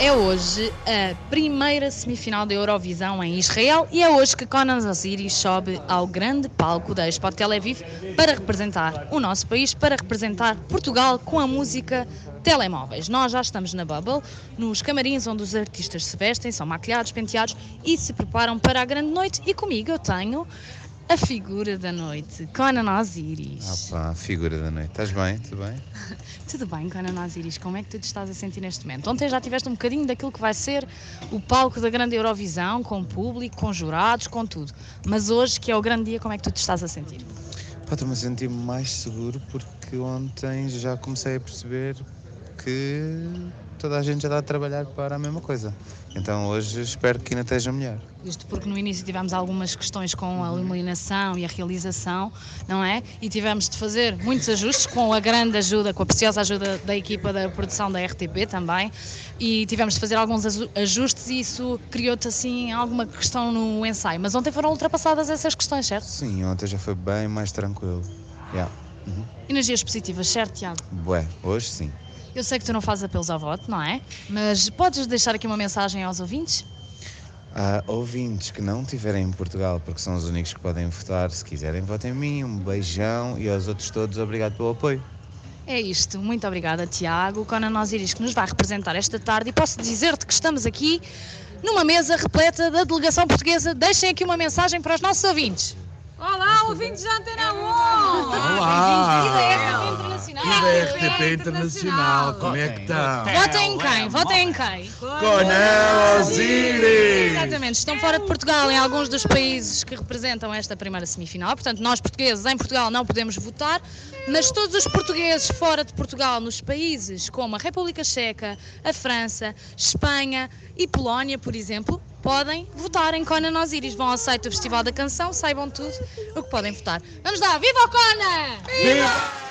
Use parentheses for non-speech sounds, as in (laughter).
É hoje a primeira semifinal da Eurovisão em Israel e é hoje que Conan Osiris sobe ao grande palco da Expo Tel Aviv para representar o nosso país, para representar Portugal com a música Telemóveis. Nós já estamos na Bubble, nos camarins onde os artistas se vestem, são maquilhados, penteados e se preparam para a grande noite. E comigo eu tenho a figura da noite, Conan Osiris. Ah pá, figura da noite. Estás bem? Tudo bem? (laughs) Tudo bem, Conan Osiris, como é que tu te estás a sentir neste momento? Ontem já tiveste um bocadinho daquilo que vai ser o palco da grande Eurovisão, com público, com jurados, com tudo. Mas hoje, que é o grande dia, como é que tu te estás a sentir? Pá, estou-me a sentir mais seguro porque ontem já comecei a perceber que toda a gente já está a trabalhar para a mesma coisa. Então hoje espero que ainda esteja melhor. Isto porque no início tivemos algumas questões com a iluminação e a realização, não é? E tivemos de fazer muitos ajustes com a grande ajuda, com a preciosa ajuda da equipa da produção da RTP também. E tivemos de fazer alguns ajustes e isso criou-te assim alguma questão no ensaio. Mas ontem foram ultrapassadas essas questões, certo? Sim, ontem já foi bem mais tranquilo. Yeah. Uhum. Energias positivas, certo, Tiago? Bué, hoje sim. Eu sei que tu não fazes apelos ao voto, não é? Mas podes deixar aqui uma mensagem aos ouvintes? Há ouvintes que não estiverem em Portugal, porque são os únicos que podem votar, se quiserem, votem em mim. Um beijão e aos outros todos, obrigado pelo apoio. É isto, muito obrigada, Tiago. Conan Osiris, que nos vai representar esta tarde, e posso dizer-te que estamos aqui numa mesa repleta da delegação portuguesa. Deixem aqui uma mensagem para os nossos ouvintes. Olá, ouvintes da Antena 1! Olá! E da RTP Internacional! Como é que estão? Votem em quem? Votem em quem? Conan Osiris! Exatamente, estão fora de Portugal em alguns dos países que representam esta primeira semifinal, portanto nós portugueses em Portugal não podemos votar, mas todos os portugueses fora de Portugal nos países como a República Checa, a França, Espanha e Polónia, por exemplo, podem votar em Conan Osiris. Vão ao site do Festival da Canção, saibam tudo o que podem votar. Vamos lá, viva o Conan! Viva!